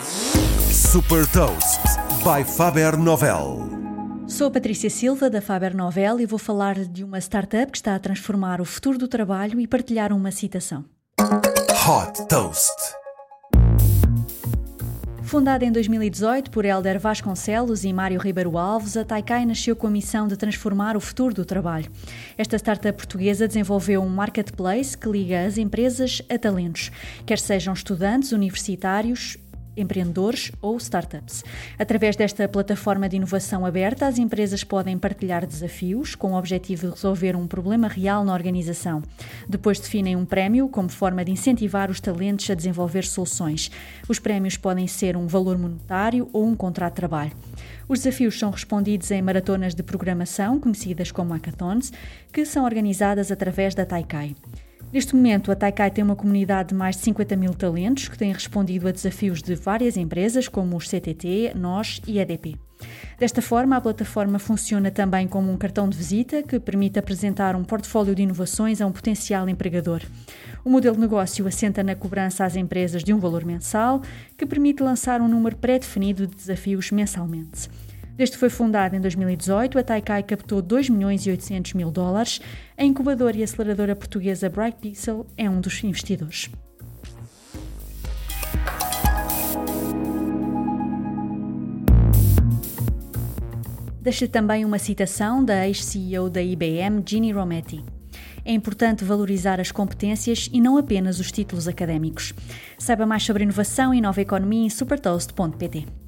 Super Toast by Faber Novel. Sou Patrícia Silva da Faber Novel e vou falar de uma startup que está a transformar o futuro do trabalho e partilhar uma citação. Hot Toast. Fundada em 2018 por Helder Vasconcelos e Mário Ribeiro Alves, a Taikai nasceu com a missão de transformar o futuro do trabalho. Esta startup portuguesa desenvolveu um marketplace que liga as empresas a talentos, quer sejam estudantes, universitários, empreendedores ou startups. Através desta plataforma de inovação aberta, as empresas podem partilhar desafios com o objetivo de resolver um problema real na organização. Depois definem um prémio como forma de incentivar os talentos a desenvolver soluções. Os prémios podem ser um valor monetário ou um contrato de trabalho. Os desafios são respondidos em maratonas de programação, conhecidas como hackathons, que são organizadas através da Taikai. Neste momento, a Taikai tem uma comunidade de mais de 50 mil talentos que têm respondido a desafios de várias empresas, como os CTT, NOS e EDP. Desta forma, a plataforma funciona também como um cartão de visita que permite apresentar um portfólio de inovações a um potencial empregador. O modelo de negócio assenta na cobrança às empresas de um valor mensal, que permite lançar um número pré-definido de desafios mensalmente. Desde que foi fundada em 2018, a Taikai captou 2 milhões e 800 mil dólares. A incubadora e aceleradora portuguesa Bright Pixel é um dos investidores. Deixa também uma citação da ex-CEO da IBM, Ginny Rometty. É importante valorizar as competências e não apenas os títulos académicos. Saiba mais sobre inovação e nova economia em supertoast.pt.